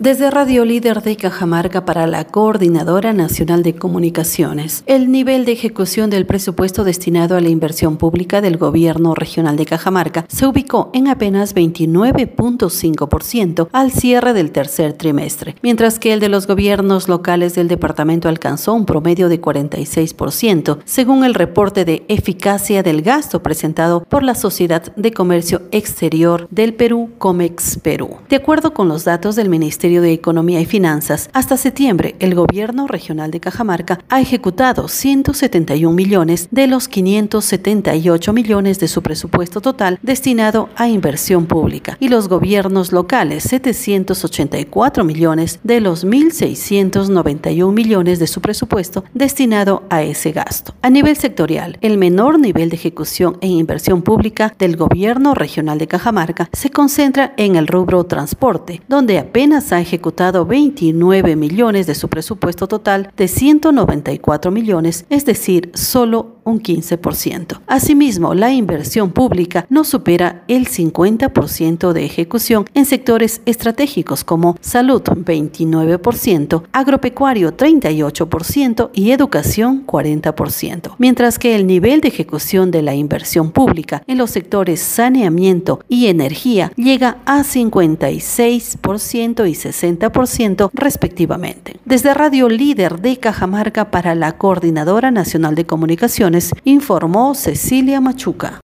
Desde Radio Líder de Cajamarca para la Coordinadora Nacional de Comunicaciones, el nivel de ejecución del presupuesto destinado a la inversión pública del Gobierno Regional de Cajamarca se ubicó en apenas 29.5% al cierre del tercer trimestre, mientras que el de los gobiernos locales del departamento alcanzó un promedio de 46%, según el reporte de eficacia del gasto presentado por la Sociedad de Comercio Exterior del Perú, Comex Perú. De acuerdo con los datos del Ministerio de Economía y Finanzas, hasta septiembre el gobierno regional de Cajamarca ha ejecutado 171 millones de los 578 millones de su presupuesto total destinado a inversión pública y los gobiernos locales 784 millones de los 1.691 millones de su presupuesto destinado a ese gasto. A nivel sectorial, el menor nivel de ejecución en inversión pública del gobierno regional de Cajamarca se concentra en el rubro transporte, donde apenas ha ejecutado 29 millones de su presupuesto total de 194 millones, es decir, solo un 15%. Asimismo, la inversión pública no supera el 50% de ejecución en sectores estratégicos como salud 29%, agropecuario 38% y educación 40%, mientras que el nivel de ejecución de la inversión pública en los sectores saneamiento y energía llega a 56% y 60% respectivamente. Desde Radio Líder de Cajamarca para la Coordinadora Nacional de Comunicaciones, informó Cecilia Machuca.